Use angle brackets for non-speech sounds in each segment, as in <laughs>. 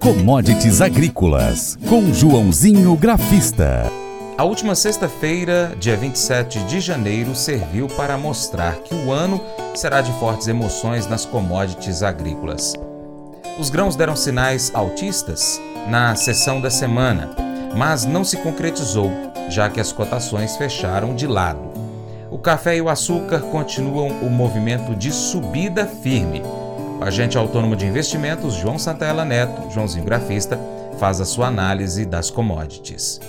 Commodities Agrícolas, com Joãozinho Grafista. A última sexta-feira, dia 27 de janeiro, serviu para mostrar que o ano será de fortes emoções nas commodities agrícolas. Os grãos deram sinais altistas na sessão da semana, mas não se concretizou, já que as cotações fecharam de lado. O café e o açúcar continuam o movimento de subida firme agente autônomo de investimentos João Santella Neto, Joãozinho Grafista, faz a sua análise das commodities.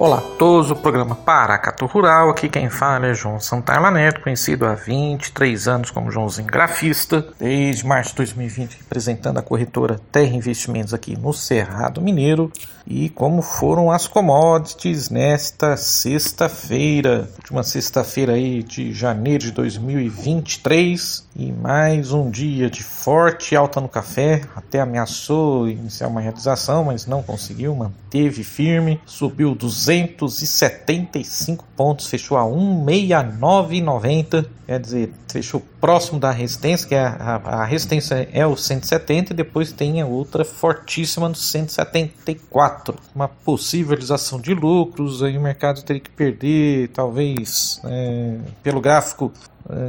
Olá a todos, o programa Paracato Rural, aqui quem fala é João Santana Neto, conhecido há 23 anos como Joãozinho Grafista, desde março de 2020 representando a corretora Terra Investimentos aqui no Cerrado Mineiro e como foram as commodities nesta sexta-feira, última sexta-feira aí de janeiro de 2023 e mais um dia de forte alta no café, até ameaçou iniciar uma realização, mas não conseguiu, manteve firme, subiu 200 275 pontos, fechou a 169,90, quer dizer, fechou próximo da resistência, que é a, a, resistência é o 170 e depois tem a outra fortíssima no 174. Uma possível realização de lucros, aí o mercado teria que perder, talvez, é, pelo gráfico,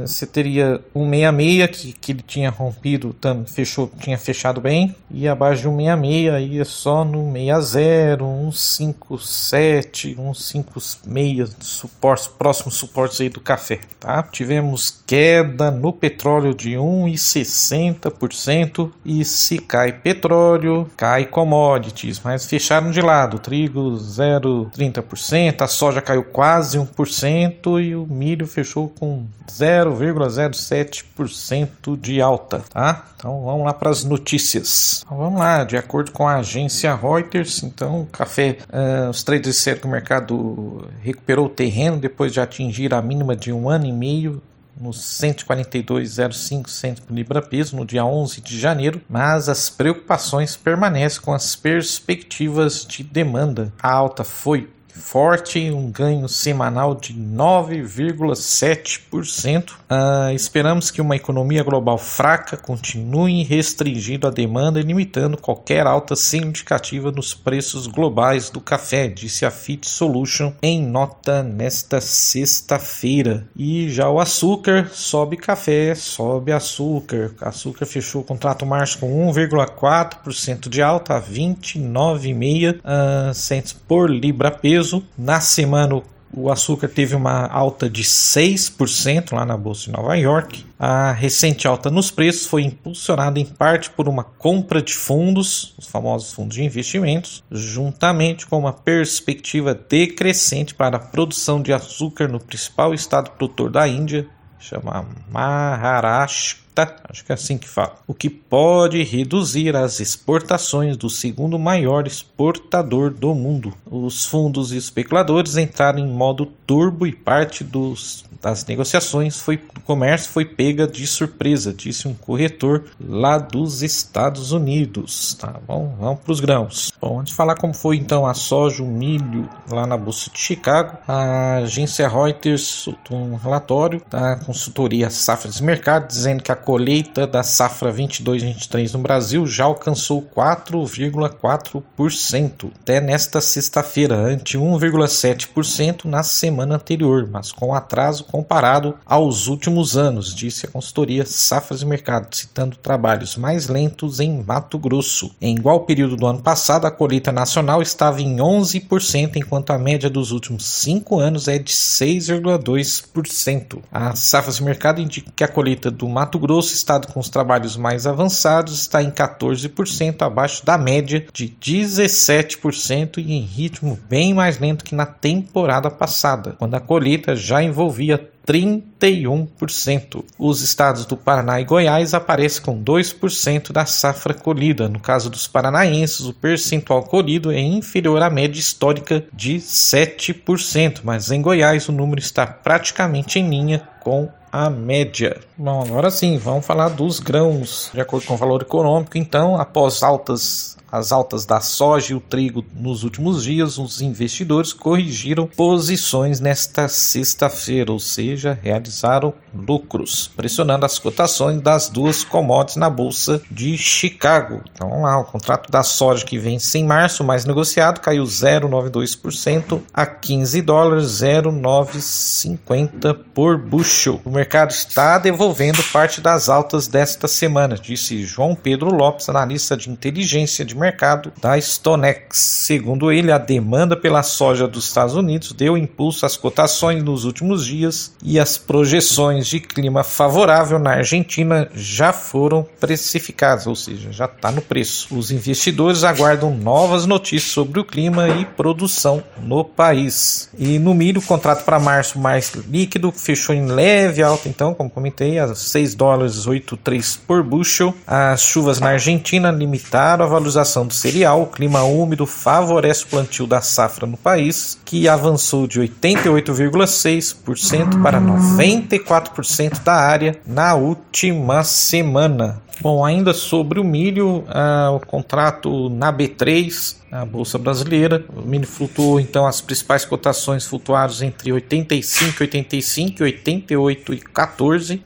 você teria um 66 que, que ele tinha rompido, tam, fechou, tinha fechado bem, e abaixo um 66 ia só no 60, um 57, um 56 suportes, próximos suportes aí do café, tá? Tivemos queda no petróleo de 1,60% e se cai petróleo, cai commodities, mas fecharam de lado, trigo 0,30%, a soja caiu quase 1% e o milho fechou com 0 0,07% de alta, tá? Então vamos lá para as notícias. Então, vamos lá, de acordo com a agência Reuters, então o café, uh, os traders disseram que o mercado recuperou o terreno depois de atingir a mínima de um ano e meio nos 142,05 centos por libra peso no dia 11 de janeiro, mas as preocupações permanecem com as perspectivas de demanda. A alta foi forte, um ganho semanal de 9,7%. Ah, esperamos que uma economia global fraca continue restringindo a demanda e limitando qualquer alta significativa nos preços globais do café, disse a Fit Solution em nota nesta sexta-feira. E já o açúcar sobe café, sobe açúcar. Açúcar fechou o contrato março com 1,4% de alta a 29,6 uh, centos por libra peso peso. Na semana, o açúcar teve uma alta de 6% lá na Bolsa de Nova York. A recente alta nos preços foi impulsionada em parte por uma compra de fundos, os famosos fundos de investimentos, juntamente com uma perspectiva decrescente para a produção de açúcar no principal estado produtor da Índia, chama Maharashtra acho que é assim que fala, o que pode reduzir as exportações do segundo maior exportador do mundo. Os fundos especuladores entraram em modo turbo e parte dos, das negociações foi, do comércio foi pega de surpresa, disse um corretor lá dos Estados Unidos. Tá bom, vamos para os grãos. Bom, antes de falar como foi então a soja, o milho lá na Bolsa de Chicago, a agência Reuters soltou um relatório da consultoria Safras e Mercado dizendo que a colheita da safra 22-23 no Brasil já alcançou 4,4% até nesta sexta-feira, ante 1,7% na semana anterior, mas com atraso comparado aos últimos anos, disse a consultoria Safras e Mercado, citando trabalhos mais lentos em Mato Grosso. Em igual período do ano passado, a colheita nacional estava em 11%, enquanto a média dos últimos cinco anos é de 6,2%. A Safras e Mercado indica que a colheita do Mato Grosso estado com os trabalhos mais avançados, está em 14%, abaixo da média de 17% e em ritmo bem mais lento que na temporada passada, quando a colheita já envolvia Yep. 31%. Os estados do Paraná e Goiás aparecem com 2% da safra colhida. No caso dos paranaenses, o percentual colhido é inferior à média histórica de 7%, mas em Goiás o número está praticamente em linha com a média. Bom, agora sim, vamos falar dos grãos de acordo com o valor econômico. Então, após altas as altas da soja e o trigo nos últimos dias, os investidores corrigiram posições nesta sexta-feira, ou seja, realizaram lucros, pressionando as cotações das duas commodities na bolsa de Chicago. Então, vamos lá, o contrato da soja que vence em março, mais negociado, caiu 0,92% a 15 dólares 0,950 por bushel. O mercado está devolvendo parte das altas desta semana, disse João Pedro Lopes, analista de inteligência de mercado da Stonex. Segundo ele, a demanda pela soja dos Estados Unidos deu impulso às cotações nos últimos dias e as projeções de clima favorável na Argentina já foram precificadas, ou seja, já está no preço. Os investidores aguardam novas notícias sobre o clima e produção no país. E no milho, o contrato para março mais líquido fechou em leve alta, então, como comentei, a 6 dólares 83 por bushel. As chuvas na Argentina limitaram a valorização do cereal, o clima úmido favorece o plantio da safra no país, que avançou de 88,6% para 94% da área na última semana. Bom, ainda sobre o milho, uh, o contrato na B3, a Bolsa Brasileira, o milho flutuou, então as principais cotações flutuaram entre 85, 85 e 88 e 14 uh,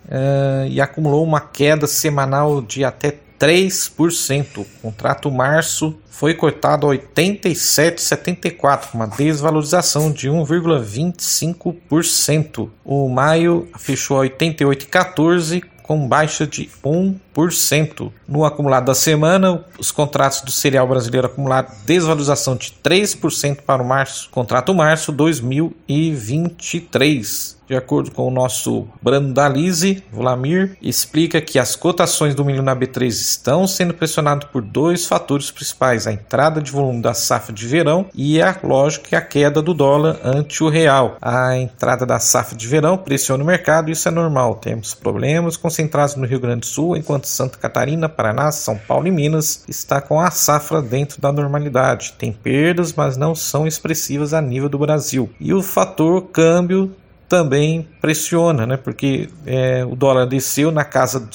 e acumulou uma queda semanal de até 3%. O contrato março foi cortado a 87,74, com uma desvalorização de 1,25%. O maio fechou a 88,14, com baixa de 1%. No acumulado da semana, os contratos do cereal brasileiro acumularam desvalorização de 3% para o março, contrato março 2023. De acordo com o nosso Brandalize, Vlamir, explica que as cotações do milho na B3 estão sendo pressionadas por dois fatores principais: a entrada de volume da safra de verão e a lógica a queda do dólar ante o real. A entrada da safra de verão pressiona o mercado, isso é normal. Temos problemas concentrados no Rio Grande do Sul, enquanto Santa Catarina, Paraná, São Paulo e Minas está com a safra dentro da normalidade. Tem perdas, mas não são expressivas a nível do Brasil. E o fator câmbio também pressiona, né? Porque é, o dólar desceu na casa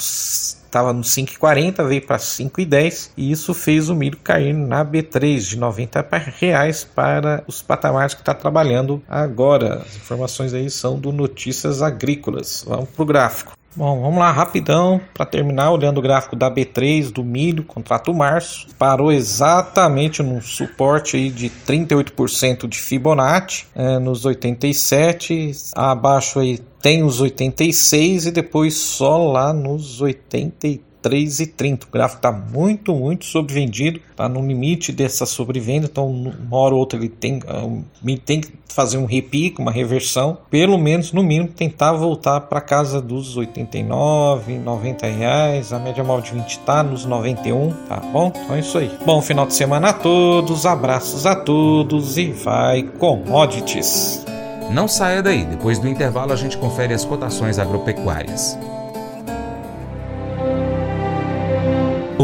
estava no 5,40, veio para 5,10 e isso fez o milho cair na B3 de 90 reais para os patamares que está trabalhando agora. As informações aí são do Notícias Agrícolas. Vamos para o gráfico. Bom, vamos lá rapidão para terminar olhando o gráfico da B3 do milho, contrato março, parou exatamente no suporte aí de 38% de Fibonacci, é, nos 87, abaixo aí tem os 86 e depois só lá nos 83 3,30. O gráfico está muito, muito sobrevendido, está no limite dessa sobrevenda, então uma hora ou outra ele tem, ah, tem que fazer um repique, uma reversão, pelo menos no mínimo tentar voltar para casa dos 89, 90 reais, a média móvel de 20 está nos 91, tá bom? Então é isso aí. Bom final de semana a todos, abraços a todos e vai commodities. Não saia daí, depois do intervalo a gente confere as cotações agropecuárias.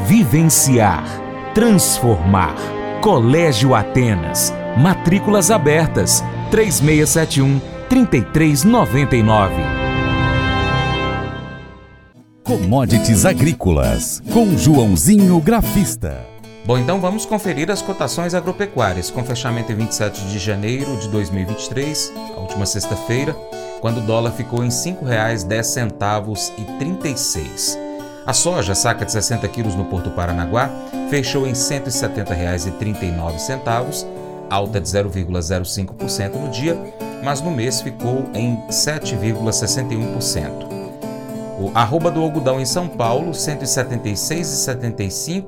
Vivenciar. Transformar. Colégio Atenas. Matrículas abertas. 3671 3399. Commodities Agrícolas. Com Joãozinho Grafista. Bom, então vamos conferir as cotações agropecuárias com fechamento em 27 de janeiro de 2023, a última sexta-feira, quando o dólar ficou em R$ 5,10 e 36 a soja, saca de 60 quilos no Porto Paranaguá, fechou em R$ 170,39, alta de 0,05% no dia, mas no mês ficou em 7,61%. O arroba do algodão em São Paulo, 176,75,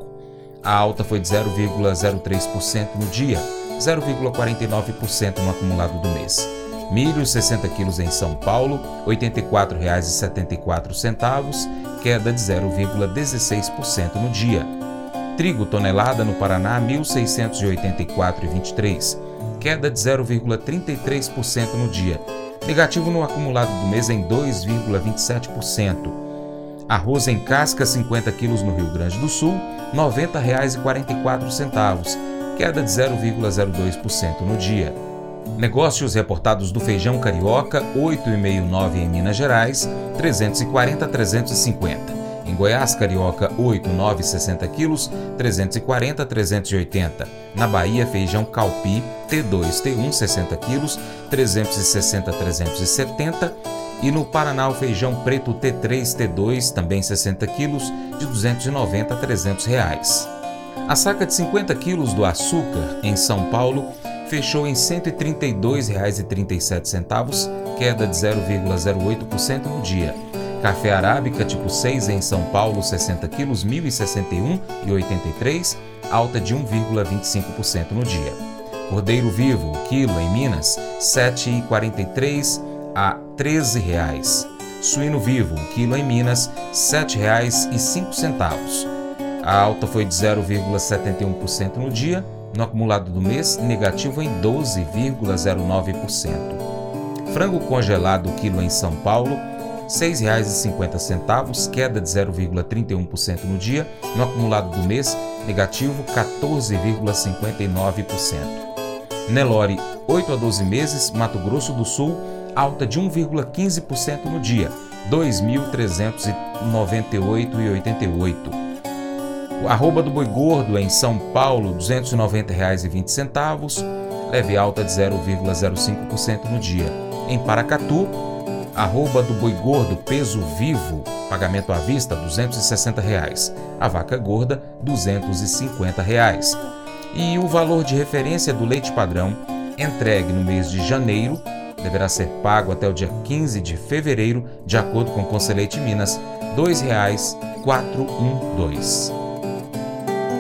a alta foi de 0,03% no dia, 0,49% no acumulado do mês. Milho 60 quilos em São Paulo, R$ 84,74, queda de 0,16% no dia. Trigo tonelada no Paraná, R$ 1.684,23, queda de 0,33% no dia. Negativo no acumulado do mês em 2,27%. Arroz em casca 50 quilos no Rio Grande do Sul, R$ 90,44, queda de 0,02% no dia. Negócios reportados do feijão carioca, 8,59 em Minas Gerais, 340 a 350. Em Goiás, carioca 8, 9, 60 quilos, 340 380. Na Bahia, feijão calpi T2, T1, 60 quilos, 360 370. E no Paraná, o feijão preto T3, T2, também 60 quilos, de 290 a 300 reais. A saca de 50 quilos do açúcar, em São Paulo, fechou em R$ 132,37, queda de 0,08% no dia. Café arábica tipo 6 em São Paulo, 60 quilos, R$ 1.061,83, alta de 1,25% no dia. Cordeiro vivo, quilo em Minas, R$ 7,43 a R$ 13,00. Suíno vivo, quilo em Minas, R$ 7,05. A alta foi de 0,71% no dia, no acumulado do mês, negativo em 12,09%. Frango congelado, quilo em São Paulo, R$ 6,50, queda de 0,31% no dia, no acumulado do mês, negativo 14,59%. Nelore, 8 a 12 meses, Mato Grosso do Sul, alta de 1,15% no dia, R$ 2.398,88. Arroba do boi gordo em São Paulo, R$ 290,20, leve alta de 0,05% no dia. Em Paracatu, Arroba do boi gordo peso vivo, pagamento à vista 260 reais. A vaca gorda 250 reais. E o valor de referência do leite padrão, entregue no mês de janeiro, deverá ser pago até o dia 15 de fevereiro, de acordo com o Conselheite Minas, R$ 2,412.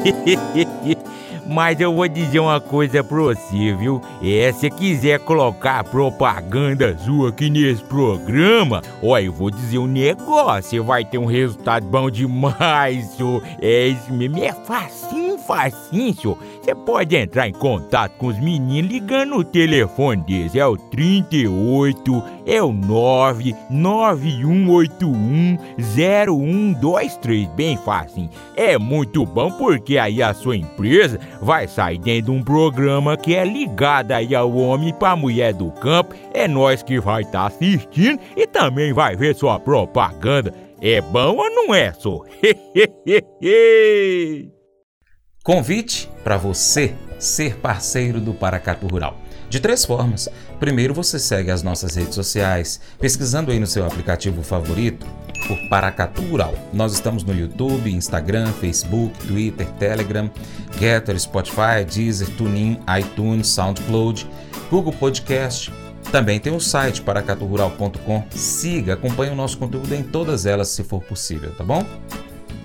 <laughs> Mas eu vou dizer uma coisa pra você, viu? É, se quiser colocar propaganda sua aqui nesse programa, ó, eu vou dizer um negócio, você vai ter um resultado bom demais, senhor. É isso mesmo, é facinho, facinho, senhor. Você pode entrar em contato com os meninos ligando o telefone deles. É o 38, é o 991810123. Bem fácil. É muito bom porque aí a sua empresa vai sair dentro de um programa que é ligado aí ao homem para a mulher do campo. É nós que vai estar tá assistindo e também vai ver sua propaganda. É bom ou não é, só? <laughs> Convite para você ser parceiro do Paracatu Rural. De três formas. Primeiro, você segue as nossas redes sociais, pesquisando aí no seu aplicativo favorito por Paracatu Rural. Nós estamos no YouTube, Instagram, Facebook, Twitter, Telegram, Getter, Spotify, Deezer, TuneIn, iTunes, SoundCloud, Google Podcast. Também tem o site paracaturural.com. Siga, acompanhe o nosso conteúdo em todas elas se for possível, tá bom?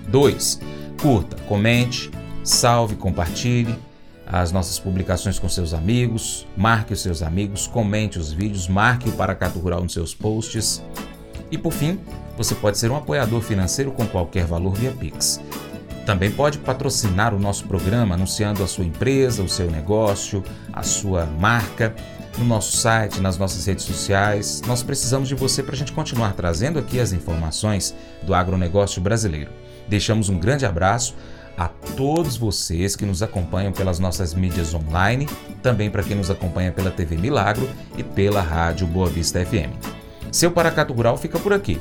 2. Curta, comente, salve, compartilhe as nossas publicações com seus amigos, marque os seus amigos, comente os vídeos, marque o Paracato Rural nos seus posts. E por fim, você pode ser um apoiador financeiro com qualquer valor via Pix. Também pode patrocinar o nosso programa anunciando a sua empresa, o seu negócio, a sua marca no nosso site, nas nossas redes sociais. Nós precisamos de você para a gente continuar trazendo aqui as informações do agronegócio brasileiro. Deixamos um grande abraço a todos vocês que nos acompanham pelas nossas mídias online, também para quem nos acompanha pela TV Milagro e pela Rádio Boa Vista FM. Seu Paracato Rural fica por aqui.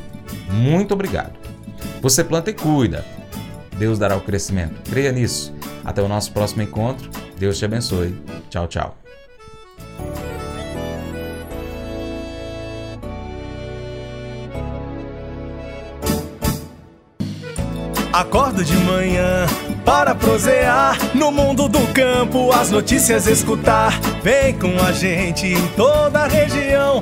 Muito obrigado. Você planta e cuida. Deus dará o crescimento. Creia nisso. Até o nosso próximo encontro. Deus te abençoe. Tchau, tchau. Acordo de manhã para prosear no mundo do campo, as notícias escutar. Vem com a gente em toda a região